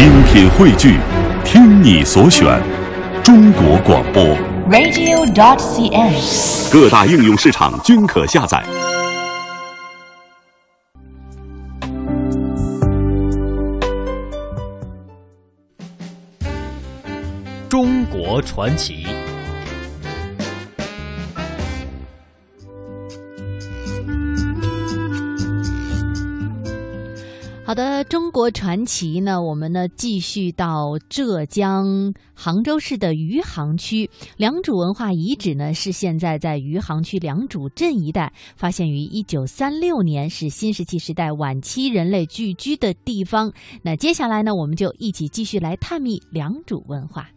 精品汇聚，听你所选，中国广播。radio.cn。各大应用市场均可下载。中国传奇。好的，中国传奇呢，我们呢继续到浙江杭州市的余杭区良渚文化遗址呢，是现在在余杭区良渚镇一带发现于一九三六年，是新石器时代晚期人类聚居的地方。那接下来呢，我们就一起继续来探秘良渚文化。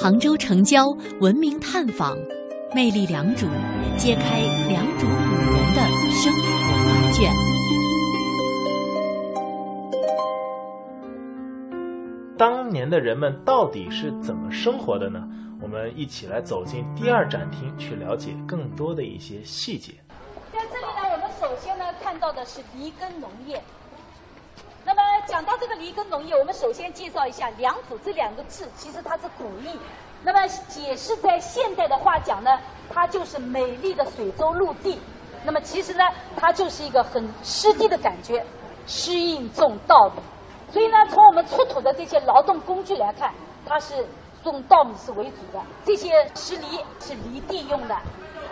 杭州城郊文明探访。魅力良渚，揭开良渚古人的生活画卷。当年的人们到底是怎么生活的呢？我们一起来走进第二展厅，去了解更多的一些细节。在这里呢，我们首先呢看到的是犁耕农业。那么讲到这个犁耕农业，我们首先介绍一下“良渚”这两个字，其实它是古意。那么解释在现代的话讲呢，它就是美丽的水洲陆地。那么其实呢，它就是一个很湿地的感觉，适应种稻米。所以呢，从我们出土的这些劳动工具来看，它是种稻米是为主的。这些石犁是犁地用的，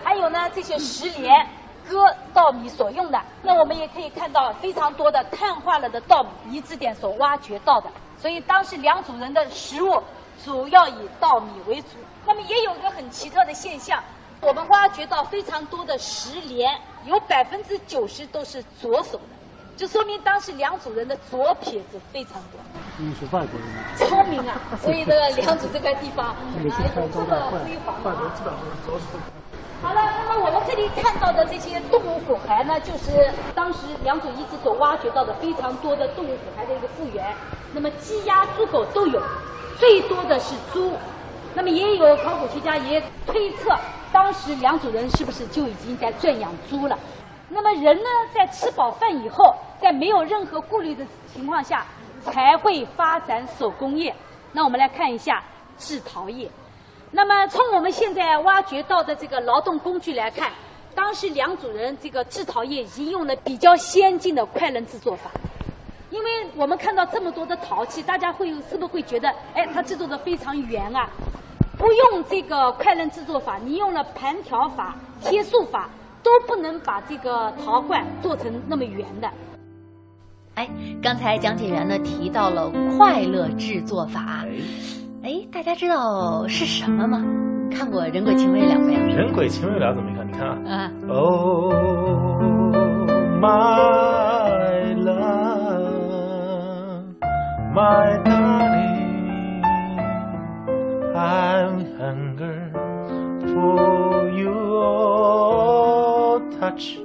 还有呢这些石镰割稻米所用的。那我们也可以看到非常多的碳化了的稻米遗址点所挖掘到的。所以当时良渚人的食物。主要以稻米为主，那么也有一个很奇特的现象，我们挖掘到非常多的石镰，有百分之九十都是左手的，就说明当时良渚人的左撇子非常多。你是外国人，聪明啊！所以这个良渚这块地方啊有这么辉煌。外国知道左手。好了，那么我们这里看到的这些动物骨骸呢，就是当时良渚遗址所挖掘到的非常多的动物骨骸的一个复原。那么鸡、鸭、猪、狗都有。最多的是猪，那么也有考古学家也推测，当时良渚人是不是就已经在圈养猪了？那么人呢，在吃饱饭以后，在没有任何顾虑的情况下，才会发展手工业。那我们来看一下制陶业。那么从我们现在挖掘到的这个劳动工具来看，当时良渚人这个制陶业已经用了比较先进的快轮制作法。因为我们看到这么多的陶器，大家会是不是会觉得，哎，它制作的非常圆啊？不用这个快轮制作法，你用了盘条法、贴塑法，都不能把这个陶罐做成那么圆的。哎，刚才讲解员呢提到了快乐制作法，哎，大家知道是什么吗？看过《人鬼情未了》没有？《人鬼情未了》怎么看？你看啊。啊。Oh my love, my darling, I'm hunger for your touch.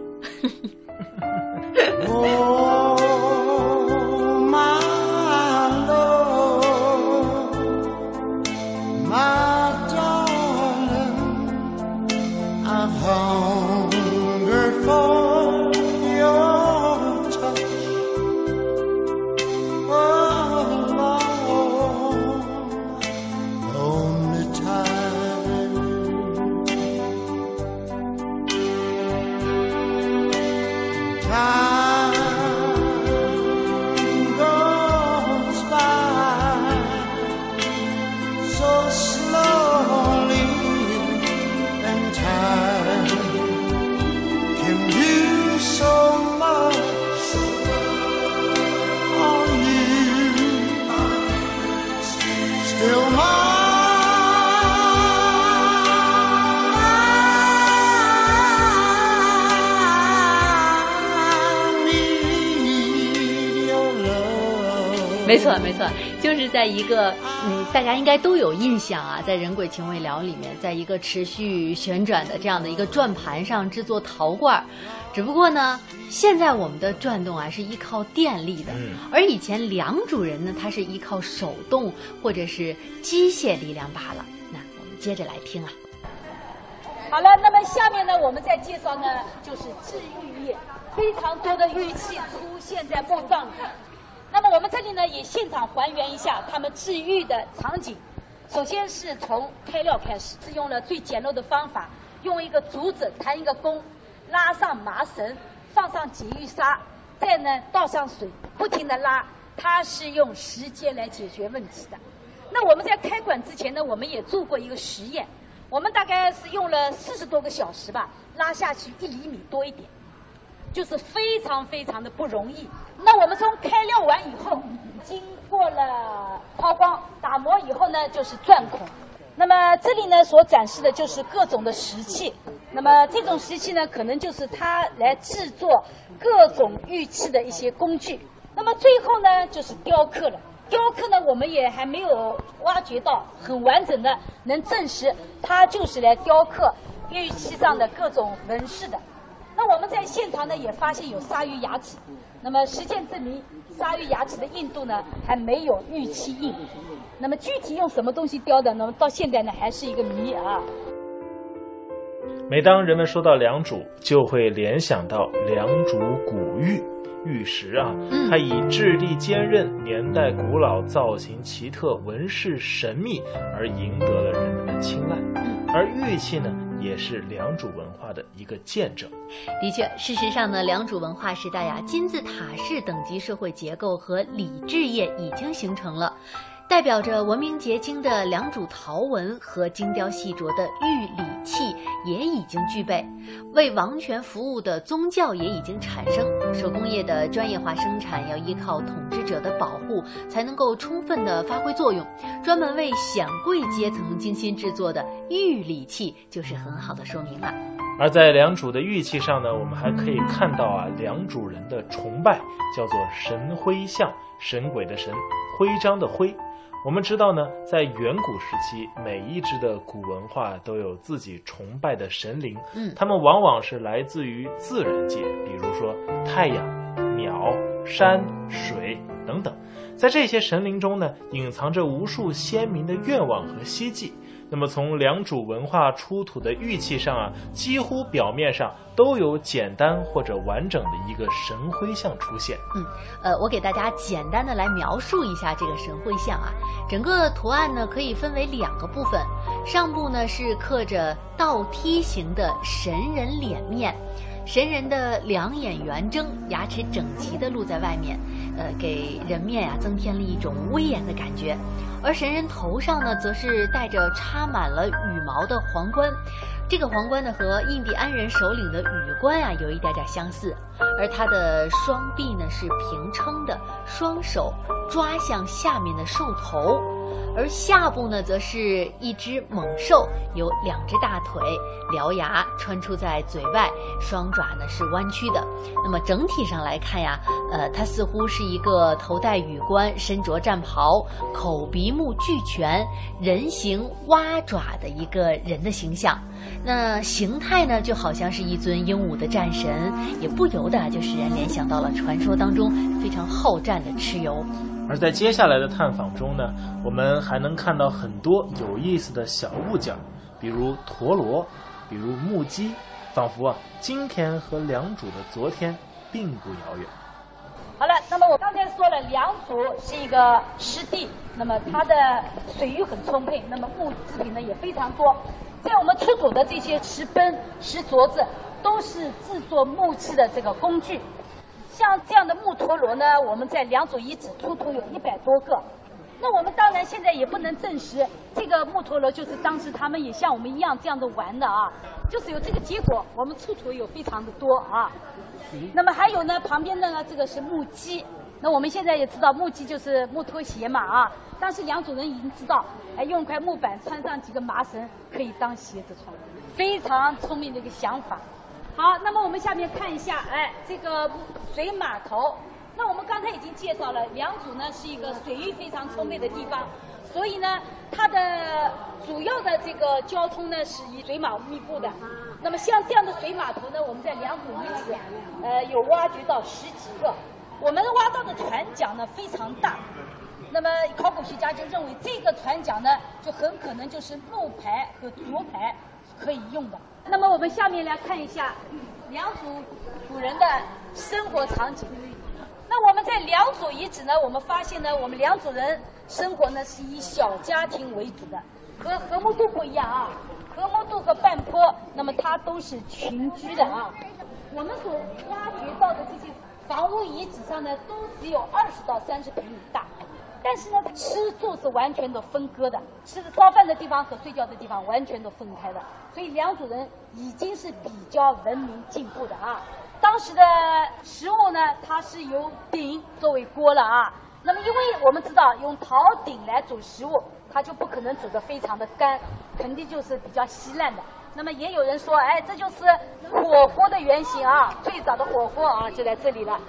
home. 没错，没错，就是在一个嗯，大家应该都有印象啊，在《人鬼情未了》里面，在一个持续旋转的这样的一个转盘上制作陶罐儿。只不过呢，现在我们的转动啊是依靠电力的，嗯而以前良主人呢，他是依靠手动或者是机械力量罢了。那我们接着来听啊。好了，那么下面呢，我们再介绍呢，就是制玉业。非常多的玉器出现在墓葬里。我们这里呢，也现场还原一下他们治愈的场景。首先是从开料开始，是用了最简陋的方法，用一个竹子弹一个弓，拉上麻绳，放上解玉沙，再呢倒上水，不停的拉。它是用时间来解决问题的。那我们在开馆之前呢，我们也做过一个实验，我们大概是用了四十多个小时吧，拉下去一厘米多一点，就是非常非常的不容易。那我们从开料完以后，经过了抛光、打磨以后呢，就是钻孔。那么这里呢，所展示的就是各种的石器。那么这种石器呢，可能就是它来制作各种玉器的一些工具。那么最后呢，就是雕刻了。雕刻呢，我们也还没有挖掘到很完整的，能证实它就是来雕刻玉器上的各种纹饰的。那我们在现场呢，也发现有鲨鱼牙齿。那么实践证明，鲨鱼牙齿的硬度呢，还没有玉器硬。那么具体用什么东西雕的，那么到现在呢，还是一个谜啊。每当人们说到良渚，就会联想到良渚古玉。玉石啊，它以质地坚韧、年代古老、造型奇特、纹饰神秘而赢得了人们的青睐。而玉器呢，也是良渚文化的一个见证。的确，事实上呢，良渚文化时代呀，金字塔式等级社会结构和礼制业已经形成了。代表着文明结晶的良渚陶纹和精雕细琢的玉礼器也已经具备，为王权服务的宗教也已经产生。手工业的专业化生产要依靠统治者的保护，才能够充分的发挥作用。专门为显贵阶层精心制作的玉礼器就是很好的说明了。而在良渚的玉器上呢，我们还可以看到啊，良渚人的崇拜叫做神徽像，神鬼的神，徽章的徽。我们知道呢，在远古时期，每一支的古文化都有自己崇拜的神灵，嗯，他们往往是来自于自然界，比如说太阳、鸟、山水等等。在这些神灵中呢，隐藏着无数鲜明的愿望和希冀。那么，从良渚文化出土的玉器上啊，几乎表面上都有简单或者完整的一个神徽像出现。嗯，呃，我给大家简单的来描述一下这个神徽像啊。整个图案呢可以分为两个部分，上部呢是刻着倒梯形的神人脸面。神人的两眼圆睁，牙齿整齐地露在外面，呃，给人面呀增添了一种威严的感觉。而神人头上呢，则是戴着插满了羽毛的皇冠，这个皇冠呢和印第安人首领的羽冠啊有一点点相似。而他的双臂呢是平撑的，双手抓向下面的兽头。而下部呢，则是一只猛兽，有两只大腿，獠牙穿出在嘴外，双爪呢是弯曲的。那么整体上来看呀，呃，它似乎是一个头戴羽冠、身着战袍、口鼻目俱全、人形蛙爪的一个人的形象。那形态呢，就好像是一尊英武的战神，也不由得就使人联想到了传说当中非常好战的蚩尤。而在接下来的探访中呢，我们还能看到很多有意思的小物件，比如陀螺，比如木屐，仿佛啊，今天和良渚的昨天并不遥远。好了，那么我刚才说了，良渚是一个湿地，那么它的水域很充沛，那么木制品呢也非常多。在我们出土的这些石崩、石镯子，都是制作木器的这个工具。像这样的木陀螺呢，我们在良渚遗址出土有一百多个。那我们当然现在也不能证实这个木陀螺就是当时他们也像我们一样这样的玩的啊，就是有这个结果。我们出土有非常的多啊。那么还有呢，旁边的呢，这个是木屐。那我们现在也知道木屐就是木拖鞋嘛啊。当时良渚人已经知道，哎，用块木板穿上几个麻绳可以当鞋子穿，非常聪明的一个想法。好，那么我们下面看一下，哎，这个水码头。那我们刚才已经介绍了，良渚呢是一个水域非常充沛的地方，所以呢，它的主要的这个交通呢是以水马密布的。那么像这样的水码头呢，我们在良渚遗址，呃，有挖掘到十几个。我们挖到的船桨呢非常大，那么考古学家就认为这个船桨呢，就很可能就是木排和竹排可以用的。那么我们下面来看一下良渚古人的生活场景。那我们在良渚遗址呢，我们发现呢，我们良渚人生活呢是以小家庭为主的，和和睦渡不一样啊。和睦渡和半坡，那么它都是群居的啊。我们所挖掘到的这些房屋遗址上呢，都只有二十到三十平米大，但是呢，吃住是完全都分割的，吃的烧饭的地方和睡觉的地方完全都分开的，所以良渚人已经是比较文明进步的啊。当时的食物呢，它是由鼎作为锅了啊。那么，因为我们知道用陶鼎来煮食物，它就不可能煮得非常的干，肯定就是比较稀烂的。那么也有人说，哎，这就是火锅的原型啊，最早的火锅啊就在这里了。